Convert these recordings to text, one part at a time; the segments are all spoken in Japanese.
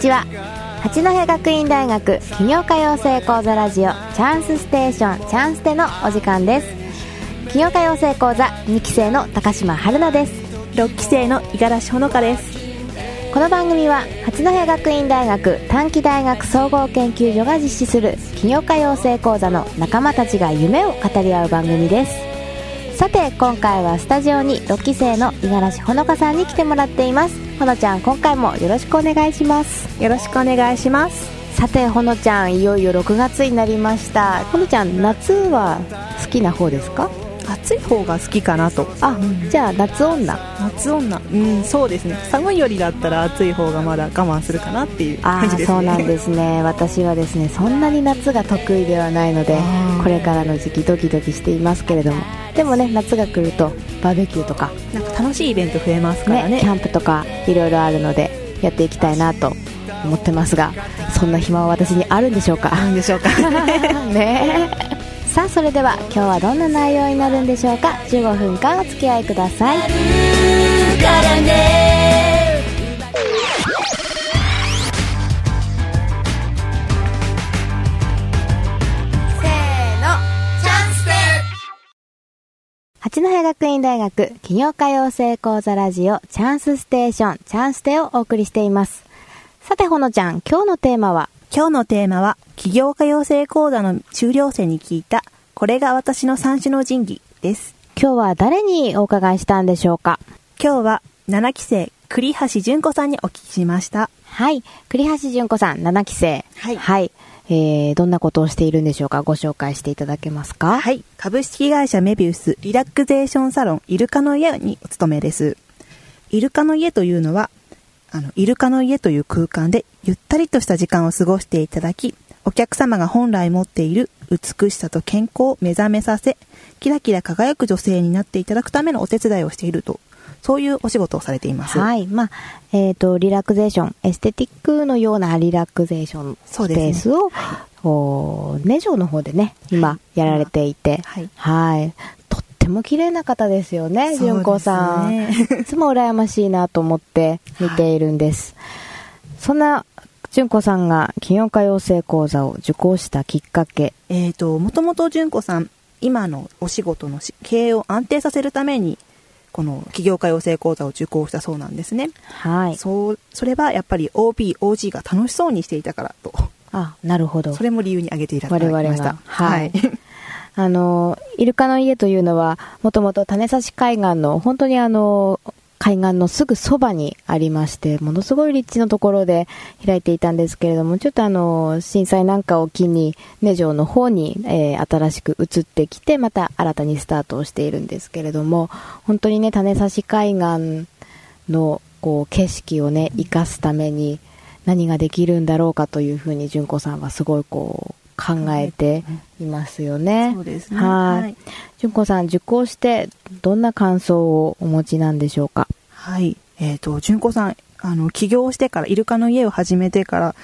ちは。八戸学院大学起業家養成講座ラジオチャンスステーションチャンステのお時間です。起業家養成講座2期生の高島春奈です。6期生の五十嵐ほのかです。この番組は八戸学院大学短期大学総合研究所が実施する起業家養成講座の仲間たちが夢を語り合う番組ですさて今回はスタジオに6期生の五十嵐ほのかさんに来てもらっています。ほのちゃん今回もよろしくお願いします。よろしくお願いします。さてほのちゃんいよいよ6月になりました。ほのちゃん夏は好きな方ですか？暑い方が好きかなと。あ、じゃあ夏女。夏女。うんそうですね。寒いよりだったら暑い方がまだ我慢するかなっていうあ感じですね。そうなんですね。私はですねそんなに夏が得意ではないのでこれからの時期ドキドキしていますけれども。でもね夏が来るとバーベキューとかなんか楽しいイベント増えますからね。ねキャンプとかいろいろあるのでやっていきたいなと思ってますがそんな暇は私にあるんでしょうか？なんでしょうか？ね。えさあそれでは今日はどんな内容になるんでしょうか？15分間お付き合いください。八戸学院大学起業家養成講座ラジオチャンスステーションチャンステをお送りしています。さてほのちゃん今日のテーマは？今日のテーマは起業家養成講座の修了生に聞いたこれが私の三種の神器です。今日は誰にお伺いしたんでしょうか？今日は7期生栗橋純子さんにお聞きしました。はい。栗橋純子さん7期生。はい。えー、どんなことをしているんでしょうか？ご紹介していただけますか？はい。株式会社メビウスリラクゼーションサロンイルカの家にお勤めです。イルカの家というのは、あの、イルカの家という空間でゆったりとした時間を過ごしていただき、お客様が本来持っている美しさと健康を目覚めさせ、キラキラ輝く女性になっていただくためのお手伝いをしていると、そういうお仕事をされています。はい。まあ、えっ、と、リラクゼーション、エステティックのようなリラクゼーションスそうですねペースを、おネジョの方でね、今、やられていて、はいはい。とっても綺麗な方ですよね、そうですね純子さん。いつも羨ましいなと思って見ているんです。そんな、純子さんが起業家養成講座を受講したきっかけ、えっ、と、もともと純子さん、今のお仕事のし経営を安定させるために、この起業家養成講座を受講したそうなんですね。はい。そう、それはやっぱり OB、OG が楽しそうにしていたからと、あ、なるほど。それも理由に挙げていただき我ました。はい。あの、イルカの家というのは、もともと種差し海岸の、本当にあの、海岸のすぐそばにありまして、ものすごい立地のところで開いていたんですけれども、ちょっとあの、震災なんかを機に、根城の方に、えー新しく移ってきて、また新たにスタートをしているんですけれども、本当にね、種差し海岸の、こう、景色をね、生かすために、何ができるんだろうかというふうに、純子さんはすごいこう、考えていますよね。そうですねはい。はい純子さん、受講してどんな感想をお持ちなんでしょうか？はい。えっ、と、純子さん、あの、起業してから、イルカの家を始めてから、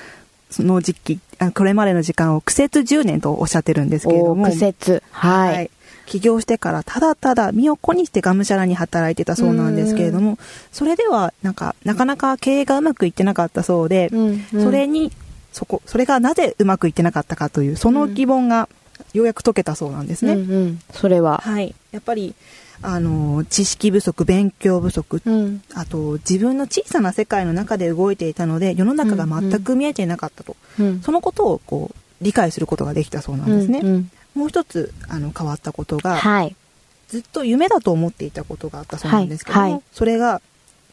その時期、あこれまでの時間を苦節10年とおっしゃってるんですけれども。お苦節。はい。起業してからただただ身を粉にしてがむしゃらに働いてたそうなんですけれども、それではなんかなかなか経営がうまくいってなかったそうで、うんうんそれにそこそれがなぜうまくいってなかったかというその疑問がようやく解けたそうなんですね。うんうん。それは。はい、やっぱりあの知識不足勉強不足、うん。あと自分の小さな世界の中で動いていたので世の中が全く見えていなかったと、うん。そのことをこう理解することができたそうなんですね。うんうんもう一つあの変わったことが、はい。ずっと夢だと思っていたことがあったそうなんですけども、はいはいそれが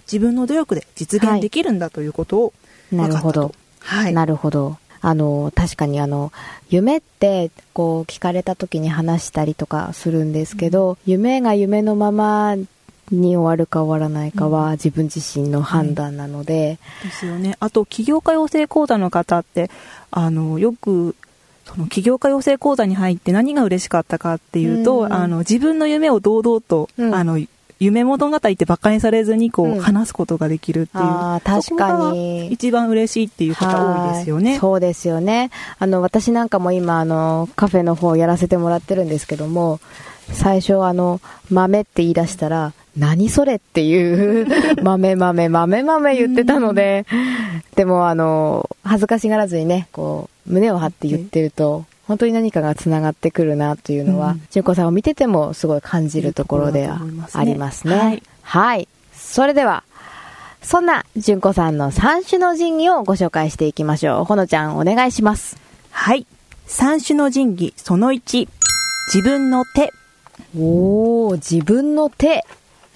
自分の努力で実現できるんだということを分かったと。。はい。なるほど。あの、確かにあの、夢って、こう、聞かれた時に話したりとかするんですけど、夢が夢のままに終わるか終わらないかは自分自身の判断なので、ですよね。あと、起業家養成講座の方って、あの、よく、その起業家養成講座に入って何が嬉しかったかっていうと、うんあの、自分の夢を堂々と、うんあの、夢物語って馬鹿にされずにこう、うん話すことができるっていう。あー確かに一番嬉しいっていう方多いですよね。はいそうですよね。あの、私なんかも今、あの、カフェの方やらせてもらってるんですけども、最初、あの、豆って言い出したら、何それっていう、豆豆豆豆言ってたので、でもあの、恥ずかしがらずにね、こう、胸を張って言ってると、本当に何かが繋がってくるなというのはうん、純子さんを見ててもすごい感じるところではありますね。はいはい。それでは、そんな純子さんの三種の神器をご紹介していきましょう。ほのちゃんお願いします。はい。三種の神器、その1。自分の手。おー、自分の手。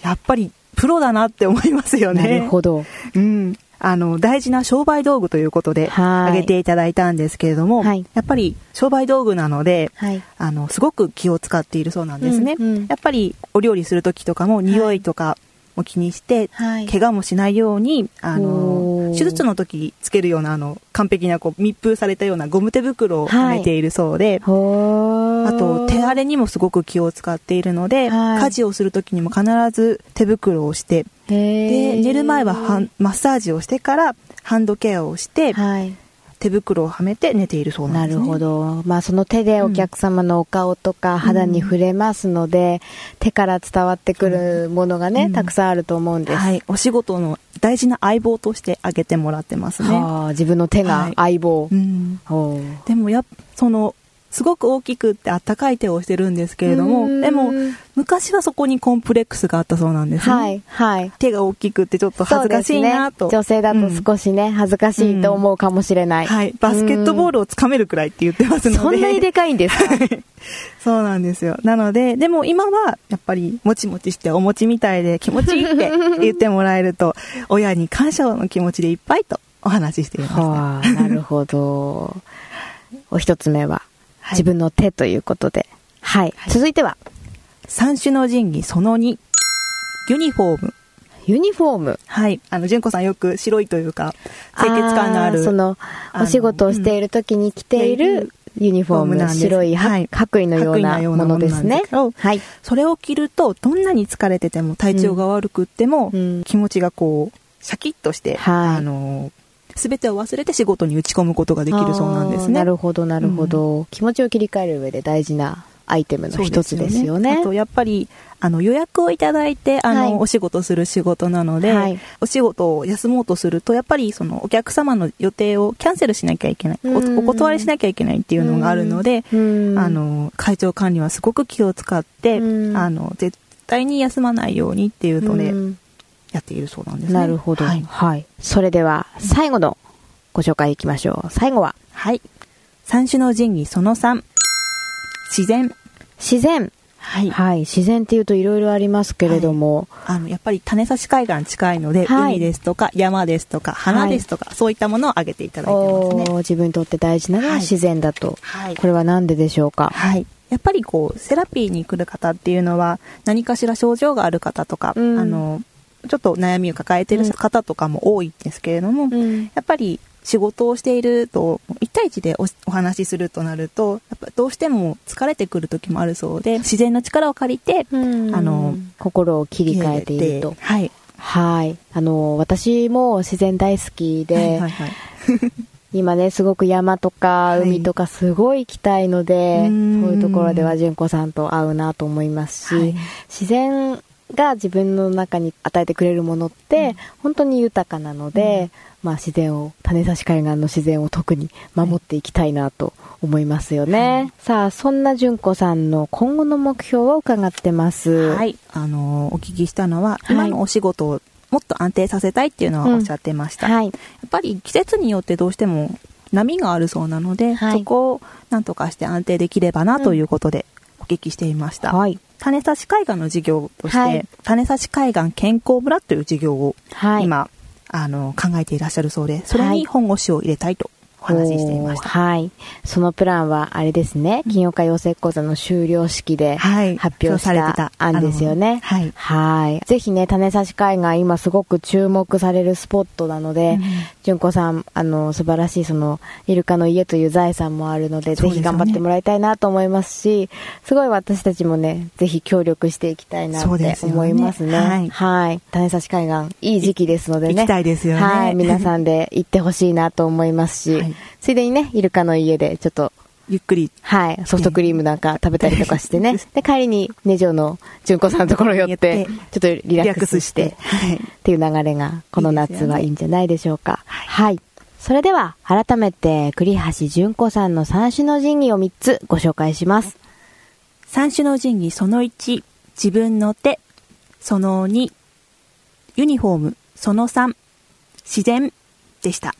やっぱり、プロだなって思いますよね。なるほど。うん。あの、大事な商売道具ということで、はい。挙げていただいたんですけれども、はい。やっぱり商売道具なので、はい。あの、すごく気を使っているそうなんですね。うんうん。やっぱり、お料理するときとかも、匂いとかも気にして、はい。怪我もしないように、あおの、ー。手術の時つけるような、あの、完璧な、こう、密封されたようなゴム手袋をはめているそうで、ほー。あと、手荒れにもすごく気を使っているので、はい。家事をするときにも必ず手袋をして、で、寝る前はハンマッサージをしてから、ハンドケアをして、はい。手袋をはめて寝ているそうなです、ね。なんるほど。まあその手でお客様のお顔とか肌に触れますので、手から伝わってくるものがね、うんたくさんあると思うんです。はい。お仕事の大事な相棒としてあげてもらってますね。はあ、自分の手が相棒。うん。ほうでもやっその、すごく大きくってあったかい手をしてるんですけれども、うんでも、昔はそこにコンプレックスがあったそうなんですね。はい、はい。手が大きくってちょっと恥ずかしいなと。ね。女性だと少しね、恥ずかしいと思うかもしれない。はい。バスケットボールをつかめるくらいって言ってますので。そんなにでかいんですか？そうなんですよ。なので、でも今はやっぱりもちもちしてお餅みたいで気持ちいいって言ってもらえると、親に感謝の気持ちでいっぱいとお話ししています、はあ、なるほど。お一つ目は、はい自分の手ということで。はい。続いては、三種の神器その2。ユニフォーム。ユニフォーム。はい。あの、純子さんよく白いというか、清潔感のある。ーその、お仕事をしている時に着ているユニフォームなんです白いははい白衣のようなもなものですね。はい。それを着ると、どんなに疲れてても、体調が悪くっても、うん気持ちがこう、シャキッとして、はいあの、すべてを忘れて仕事に打ち込むことができるそうなんですね。なるほど、なるほど、気持ちを切り替える上で大事なアイテムの一つですよね。あと、やっぱり、あの、予約をいただいて、あの、はい。お仕事する仕事なので、はい。お仕事を休もうとすると、やっぱり、その、お客様の予定をキャンセルしなきゃいけない、お断りしなきゃいけないっていうのがあるので、うん。あの、会長管理はすごく気を使って、うん。あの、絶対に休まないようにっていうので、うんやっているそうなんですね。なるほど、はい。はい。それでは、最後のご紹介いきましょう。最後は、はい。三種の神器その3。自然。自然。はい。はい。自然っていうといろいろありますけれども、あの、やっぱり種差し海岸近いので、はい海ですとか山ですとか花ですとか、そういったものを挙げていただいてますね。自分にとって大事なのははい自然だと。はいこれは何ででしょうか？はい。やっぱりこう、セラピーに来る方っていうのは、何かしら症状がある方とか、うんあの、ちょっと悩みを抱えている方とかも多いんですけれども、うんやっぱり仕事をしていると、1対1でおお話しするとなると、やっぱどうしても疲れてくる時もあるそうで、自然の力を借りて、うんあの心を切り替えていると。はい。はい。あの、私も自然大好きで、はいはいはい。今ね、すごく山とかはい海とかすごい行きたいので、うーんそういうところでは純子さんと合うなと思いますし、はい自然が自分の中に与えてくれるものって、本当に豊かなので、まあ自然を、種差し海岸の自然を特に守っていきたいなと思いますよね。さあ、そんな純子さんの今後の目標を伺ってます。はい。あの、お聞きしたのは、はい今のお仕事をもっと安定させたいっていうのはおっしゃってました。はい。やっぱり季節によってどうしても波があるそうなので、はいそこをなんとかして安定できればなということでお聞きしていました。はい。種差し海岸の事業として、はい種差し海岸健康村という事業をはい。今、あの考えていらっしゃるそうで、それはいに本腰を入れたいとお話ししていました。はい。そのプランは、あれですね、金曜日養成講座の終了式ではい発表しされてたた案ですよね。はいはい。ぜひね、種差し海岸、今すごく注目されるスポットなのでうん、純子さん、あの、素晴らしい、その、イルカの家という財産もあるので、ぜひ頑張ってもらいたいなと思いますし、すごい私たちもね、ぜひ協力していきたいなって思いますね。はいはい。種差し海岸、いい時期ですのでね。行きたいですよねはい。皆さんで行ってほしいなと思いますし、はいついでにね、イルカの家でちょっとゆっくり。はい。ソフトクリームなんか食べたりとかしてね。で、帰りに、ネジョの純子さんのところ寄って て、ちょっとリラックスして、はい。っていう流れが、この夏はいいんじゃないでしょうか。はい。それでは、改めて、栗橋純子さんの三種の神器を3つご紹介します。三種の神器その1、自分の手。その2、ユニフォーム。その3、自然でした。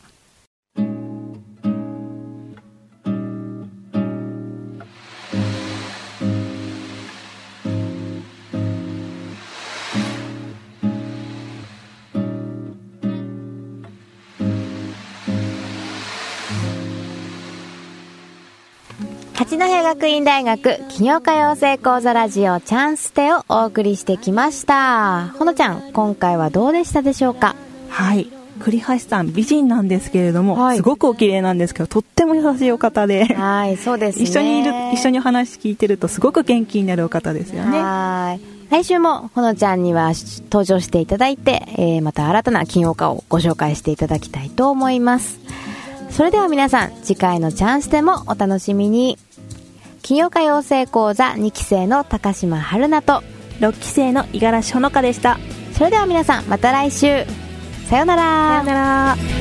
八戸学院大学起業家養成講座ラジオチャンステをお送りしてきました。ほのちゃん、今回はどうでしたでしょうか？はい。栗橋さん、美人なんですけれども、はいすごくお綺麗なんですけど、とっても優しいお方で、はい、そうですね。一緒にいる、一緒にお話聞いてるとすごく元気になるお方ですよね。はい。来週もほのちゃんには登場していただいて、えーまた新たな起業家をご紹介していただきたいと思います。それでは皆さん、次回のチャンスでもお楽しみに。起業家養成講座2期生の高島春菜と、6期生の五十嵐ほのかでした。それでは皆さん、また来週。さようなら。さよなら。